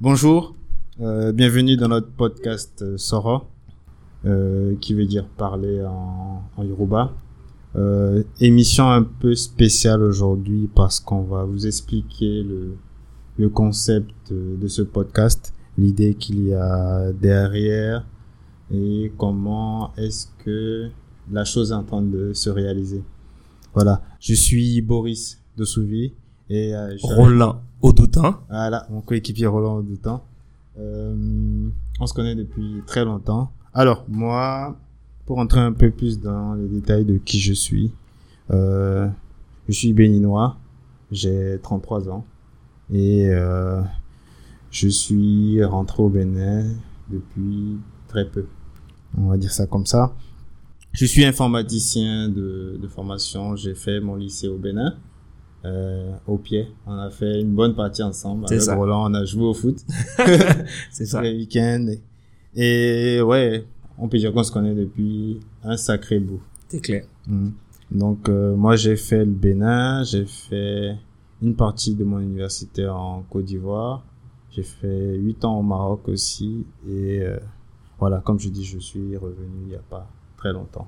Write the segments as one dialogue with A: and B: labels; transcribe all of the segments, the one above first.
A: Bonjour, euh, bienvenue dans notre podcast euh, Sora, euh, qui veut dire parler en, en Yoruba. Euh, émission un peu spéciale aujourd'hui parce qu'on va vous expliquer le, le concept de, de ce podcast, l'idée qu'il y a derrière et comment est-ce que la chose est en train de se réaliser. Voilà, je suis Boris de Souvi et euh,
B: Roland Audoutin.
A: voilà, mon coéquipier Roland Doutan. Euh, on se connaît depuis très longtemps. Alors, moi, pour entrer un peu plus dans les détails de qui je suis, euh, je suis béninois, j'ai 33 ans et euh, je suis rentré au Bénin depuis très peu. On va dire ça comme ça. Je suis informaticien de, de formation, j'ai fait mon lycée au Bénin euh, au pied. On a fait une bonne partie ensemble.
B: C'est ça.
A: Roland, on a joué au foot
B: C'est ça.
A: les week-ends. Et, et ouais, on peut dire qu'on se connaît depuis un sacré bout.
B: C'est clair.
A: Mhm. Donc euh, moi j'ai fait le Bénin, j'ai fait une partie de mon université en Côte d'Ivoire, j'ai fait huit ans au Maroc aussi et euh, voilà comme je dis je suis revenu il y a pas très longtemps.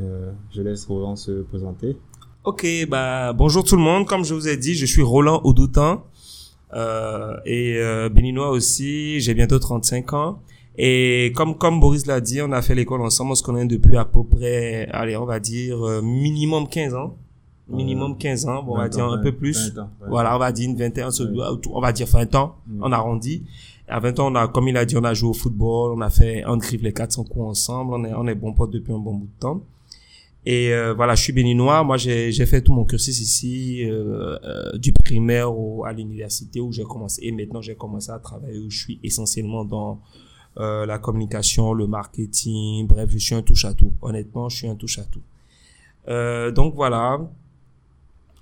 A: Euh, je laisse Roland se présenter.
B: Ok, bah bonjour tout le monde. Comme je vous ai dit, je suis Roland Audoutin euh, et euh, béninois aussi. J'ai bientôt 35 ans. Et comme comme Boris l'a dit, on a fait l'école ensemble. On se connaît depuis à peu près, allez, on va dire euh, minimum 15 ans. Minimum 15 ans, bon, on va
A: 20
B: dire un peu
A: 20,
B: plus.
A: 20 ans, ouais.
B: Voilà, on va dire une vingtaine, on on va dire 20 ans. On arrondit. À 20 ans, on a, comme il a dit, on a joué au football, on a fait un griffe les 400 coups ensemble, on est, on est bons potes depuis un bon bout de temps. Et euh, voilà, je suis béninois. Moi, j'ai fait tout mon cursus ici, euh, euh, du primaire au, à l'université où j'ai commencé. Et maintenant, j'ai commencé à travailler où je suis essentiellement dans euh, la communication, le marketing. Bref, je suis un touche à tout. Honnêtement, je suis un touche à tout. Euh, donc voilà.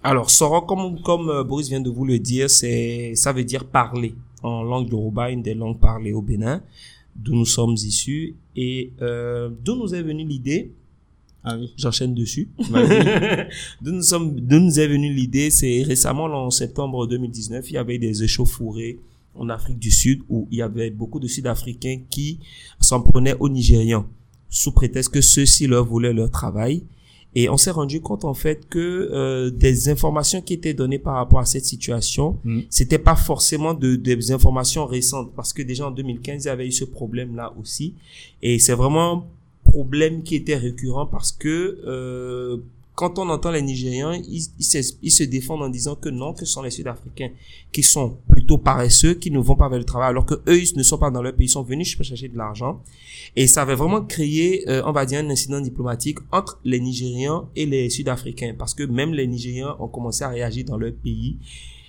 B: Alors, Soro, comme comme Boris vient de vous le dire, c'est ça veut dire parler en langue yoruba, une des langues parlées au Bénin, d'où nous sommes issus et d'où nous est venue l'idée
A: Ah oui.
B: j'enchaîne dessus. D'où nous sommes, d'où nous est venue l'idée, c'est récemment, en septembre 2019, il y avait des échauffourées en Afrique du Sud où il y avait beaucoup de Sud-Africains qui s'en prenaient aux Nigérians sous prétexte que ceux-ci leur voulaient leur travail. Et on s'est rendu compte en fait que euh, des informations qui étaient données par rapport à cette situation,
A: Mm.
B: c'était pas forcément de, des informations récentes parce que déjà en 2015 il y avait eu ce problème là aussi et c'est vraiment problème qui était récurrent parce que euh, quand on entend les Nigériens, ils, se, défendent en disant que non, que ce sont les Sud-Africains qui sont plutôt paresseux, qui ne vont pas vers le travail, alors que eux, ils ne sont pas dans leur pays, ils sont venus chercher de l'argent. Et ça avait vraiment créé, euh, on va dire, un incident diplomatique entre les Nigérians et les Sud-Africains, parce que même les Nigériens ont commencé à réagir dans leur pays.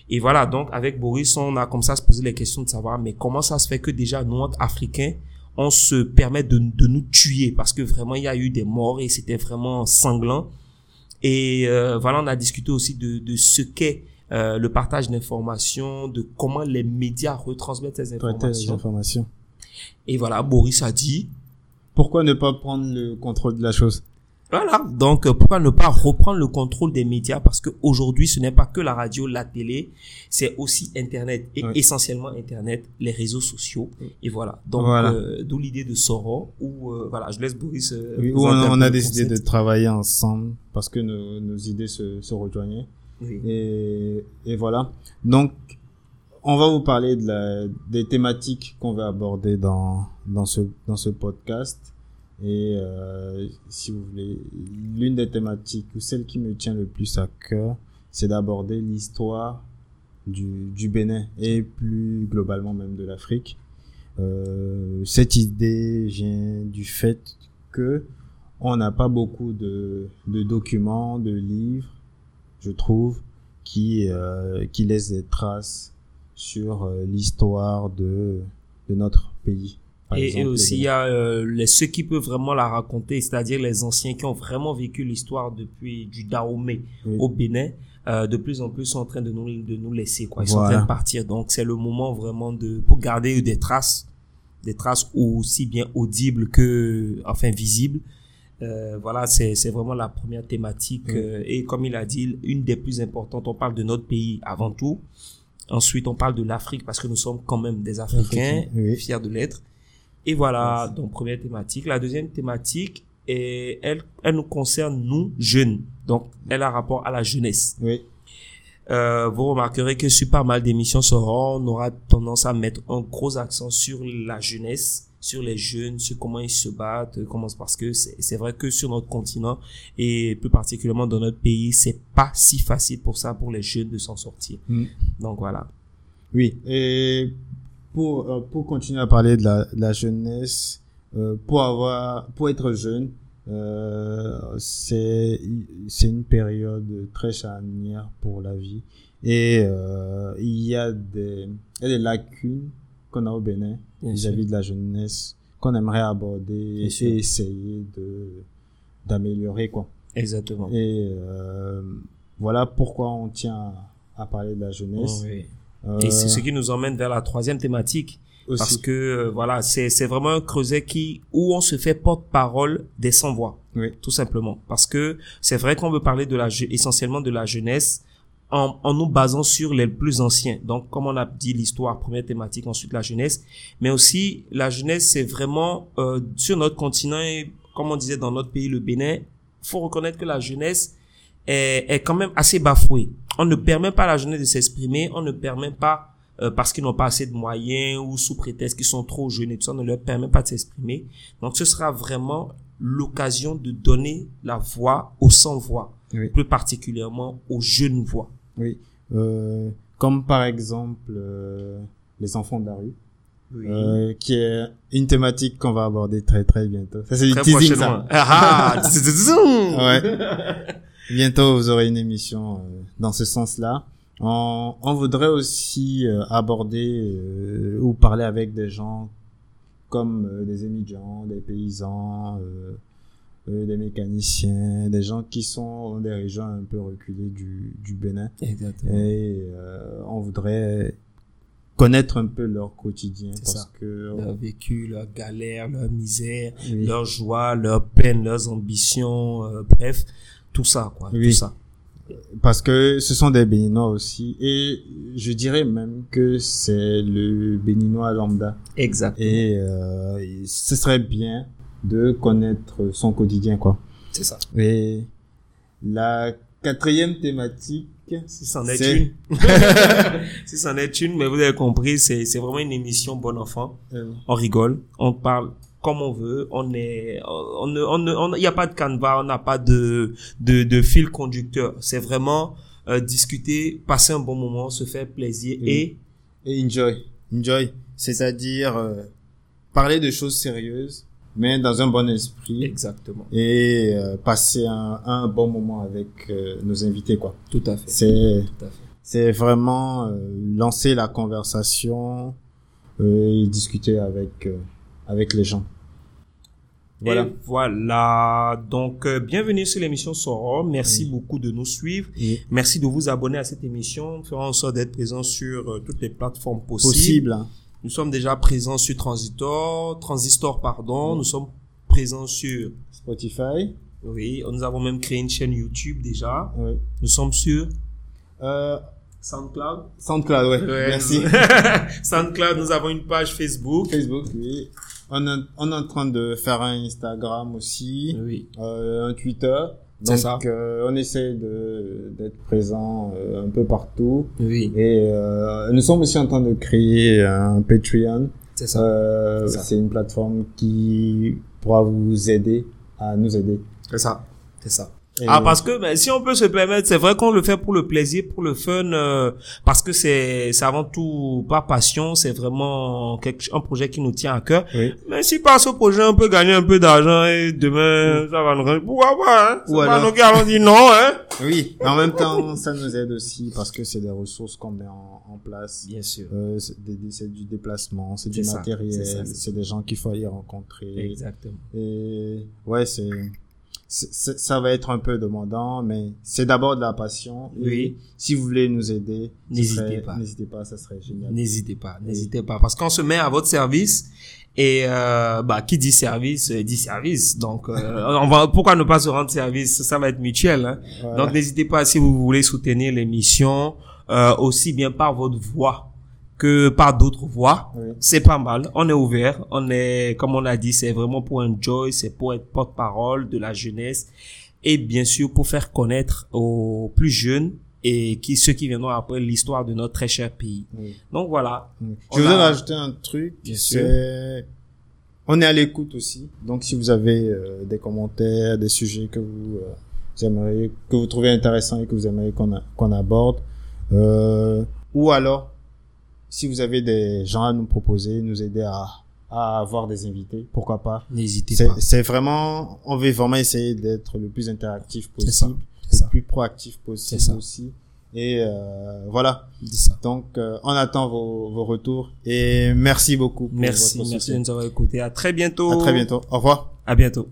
B: Et voilà, donc avec Boris, on a comme ça se poser les questions de savoir, mais comment ça se fait que déjà, nous, entre Africains, on se permet de, de nous tuer, parce que vraiment, il y a eu des morts et c'était vraiment sanglant. Et euh, voilà, on a discuté aussi de, de ce qu'est euh, le partage d'informations, de comment les médias retransmettent ces informations.
A: informations.
B: Et voilà, Boris a dit,
A: Pourquoi ne pas prendre le contrôle de la chose?
B: Voilà. Donc, euh, pourquoi ne pas reprendre le contrôle des médias? Parce qu'aujourd'hui, ce n'est pas que la radio, la télé, c'est aussi Internet et essentiellement Internet, les réseaux sociaux. Et voilà. Donc,
A: Voilà.
B: euh, d'où l'idée de Soro, où euh, voilà, je laisse Boris. euh,
A: Oui, où on, on a décidé de travailler ensemble parce que nos, nos idées se, se rejoignaient.
B: Oui.
A: Et, et voilà. Donc, on va vous parler de la, des thématiques qu'on va aborder dans, dans, ce, dans ce podcast. Et euh, si vous voulez, l'une des thématiques ou celle qui me tient le plus à cœur, c'est d'aborder l'histoire du, du Bénin et plus globalement même de l'Afrique. Euh, cette idée vient du fait que on n'a pas beaucoup de, de documents, de livres, je trouve, qui, euh, qui laissent des traces sur l'histoire de, de notre pays. Par
B: Et, et aussi, il y a euh, les, ceux qui peuvent vraiment la raconter, c'est-à-dire les anciens qui ont vraiment vécu l'histoire depuis du Dahomey
A: Oui.
B: au Bénin. euh, de plus en plus sont en train de nous, de nous laisser, quoi. Ils sont en train de partir. Donc, c'est le moment vraiment de, pour garder des traces, des traces aussi bien audibles que, enfin, visibles. Euh, voilà, c'est, c'est vraiment la première thématique. Euh, et comme il a dit, une des plus importantes, on parle de notre pays avant tout. Ensuite, on parle de l'Afrique parce que nous sommes quand même des Africains,
A: oui.
B: fiers de l'être. Et voilà, donc première thématique. La deuxième thématique, est, elle, elle nous concerne, nous, jeunes. Donc, elle a rapport à la jeunesse.
A: Oui.
B: Euh, vous remarquerez que sur pas mal d'émissions Sora, on aura tendance à mettre un gros accent sur la jeunesse, sur les jeunes, sur comment ils se battent, comment parce que c'est c'est vrai que sur notre continent et plus particulièrement dans notre pays, c'est pas si facile pour ça pour les jeunes de s'en sortir.
A: Mm.
B: Donc voilà.
A: Oui. Et pour euh, pour continuer à parler de la, de la jeunesse, euh, pour avoir pour être jeune, euh, c'est c'est une période très charnière pour la vie et euh, il y a des il y a des lacunes qu'on a au Bénin vis-à-vis de la jeunesse qu'on aimerait aborder et essayer de d'améliorer quoi.
B: Exactement.
A: Et euh, voilà pourquoi on tient à, à parler de la jeunesse.
B: Oui.
A: Euh,
B: Et c'est ce qui nous emmène vers la troisième thématique.
A: aussi.
B: Parce que euh, voilà, c'est c'est vraiment un creuset qui où on se fait porte-parole des sans voix,
A: Oui.
B: tout simplement. Parce que c'est vrai qu'on veut parler de la essentiellement de la jeunesse en, en nous basant sur les plus anciens. Donc comme on a dit l'histoire, première thématique, ensuite la jeunesse, mais aussi la jeunesse, c'est vraiment euh, sur notre continent et comme on disait dans notre pays, le Bénin, faut reconnaître que la jeunesse est, est quand même assez bafouée. On ne permet pas à la jeunesse de s'exprimer, on ne permet pas euh, parce qu'ils n'ont pas assez de moyens ou sous prétexte qu'ils sont trop jeunes et tout ça, on ne leur permet pas de s'exprimer. Donc ce sera vraiment l'occasion de donner la voix aux sans-voix,
A: Oui.
B: plus particulièrement aux jeunes voix.
A: Oui. Euh, comme par exemple euh, les enfants de la rue, euh, qui est une thématique qu'on va aborder très très bientôt. Ça c'est du teasing ça.
B: Ah, ah,
A: Ouais. bientôt vous aurez une émission euh, dans ce sens-là. On, on voudrait aussi euh, aborder euh, ou parler avec des gens comme euh, des émigrants, des paysans, euh, euh, des mécaniciens, des gens qui sont dans des régions un peu reculées du, du Bénin.
B: Exactement.
A: Et euh, on voudrait connaître un peu leur quotidien parce
B: ça.
A: que
B: Leur vécu, leur galère, leur misère,
A: oui,
B: leur joie, leur peine, leurs ambitions, euh, bref, tout ça, quoi,
A: Oui.
B: tout ça.
A: parce que ce sont des béninois aussi et je dirais même que c'est le béninois lambda
B: Exact.
A: et euh, ce serait bien de connaître son quotidien quoi
B: C'est ça.
A: et la quatrième thématique
B: Si c'en est une. si c'en est une, mais vous avez compris, c'est, c'est vraiment une émission bon enfant.
A: euh,
B: On rigole, on parle comme on veut, on est, on ne, on ne, on- il n'y a pas de canevas, on n'a pas de, de, de fil conducteur. C'est vraiment euh, discuter, passer un bon moment, se faire plaisir
A: Oui.
B: et
A: et enjoy. Enjoy. C'est-à-dire euh, parler de choses sérieuses mais dans un bon esprit.
B: Exactement,
A: et euh, passer un, un bon moment avec euh, nos invités quoi.
B: tout à fait,
A: C'est c'est vraiment euh, lancer la conversation euh, et discuter avec euh, avec les gens. Voilà.
B: Et voilà. Donc, euh, bienvenue sur l'émission Soro. Merci
A: Oui.
B: beaucoup de nous suivre. Merci de vous abonner à cette émission. Nous ferons en sorte d'être présents sur euh, toutes les plateformes possibles.
A: possible. hein.
B: Nous sommes déjà présents sur Transitor, Transistor, pardon.
A: Oui.
B: Nous sommes présents sur,
A: Spotify.
B: oui, nous avons même créé une chaîne YouTube déjà.
A: Oui.
B: Nous sommes sur
A: Euh,
B: SoundCloud.
A: SoundCloud, ouais.
B: Ouais,
A: Merci.
B: SoundCloud, nous avons une page Facebook.
A: Facebook, oui. On, est- on est en train de faire un Instagram aussi,
B: Oui.
A: euh, un Twitter. Donc,
B: ça.
A: euh, on essaie de d'être présent euh, un peu partout.
B: Oui.
A: Et nous sommes aussi en train de créer un Patreon.
B: C'est ça. C'est ça.
A: c'est une plateforme qui pourra vous aider à nous aider.
B: C'est ça. C'est ça.
A: Et-
B: Ah parce que ben, si on peut se permettre, c'est vrai qu'on le fait pour le plaisir, pour le fun, euh, parce que c'est c'est avant tout pas passion, c'est vraiment quelque, un projet qui nous tient à cœur.
A: Oui.
B: Mais si par ce projet on peut gagner un peu d'argent et demain ça va nous rendre, pourquoi pas hein?
A: Ou
B: pas nous qui allons dire non hein?
A: Oui, mais en même temps, ça nous aide aussi parce que c'est des ressources qu'on met en, en place.
B: Bien sûr.
A: Euh, c'est du déplacement, c'est du
B: ça,
A: matériel,
B: c'est
A: des gens qu'il faut aller rencontrer.
B: Exactement.
A: Et ouais, c'est- ça va être un peu demandant, mais c'est d'abord de la passion. Et
B: Oui.
A: Si vous voulez nous aider,
B: N'hésitez pas.
A: N'hésitez pas, ça serait génial.
B: N'hésitez pas, n'hésitez pas, parce qu'on se met à votre service. Et euh, bah qui dit service euh, dit service. Donc euh, on va pourquoi ne pas se rendre service? Ça va être mutuel. Hein.
A: Voilà.
B: Donc n'hésitez pas si vous voulez soutenir l'émission. euh, aussi bien par votre voix que par d'autres.
A: Oui.
B: C'est pas mal. On est ouvert. On est, comme on a dit, c'est vraiment pour enjoy, c'est pour être porte-parole de la jeunesse et bien sûr pour faire connaître aux plus jeunes et qui ceux qui viendront après l'histoire de notre très cher pays.
A: Oui.
B: Donc voilà.
A: Oui. Je voudrais
B: a-
A: rajouter un truc.
B: Bien sûr.
A: C'est, on est à l'écoute aussi. Donc, si vous avez euh, des commentaires, des sujets que vous, euh, vous aimeriez, que vous trouvez intéressants et que vous aimeriez qu'on qu'on aborde, euh, ou alors, si vous avez des gens à nous proposer, nous aider à, à avoir des invités, pourquoi pas?
B: N'hésitez pas.
A: c'est vraiment, on veut vraiment essayer d'être le plus interactif
B: ça.
A: possible,
B: ça.
A: le plus proactif possible
B: ça.
A: aussi. Et euh, voilà.
B: Ça.
A: Donc, euh, on attend vos, vos retours et merci beaucoup. Pour
B: Merci,
A: votre
B: merci de nous avoir écoutés. À très bientôt.
A: À très bientôt. Au revoir.
B: À bientôt.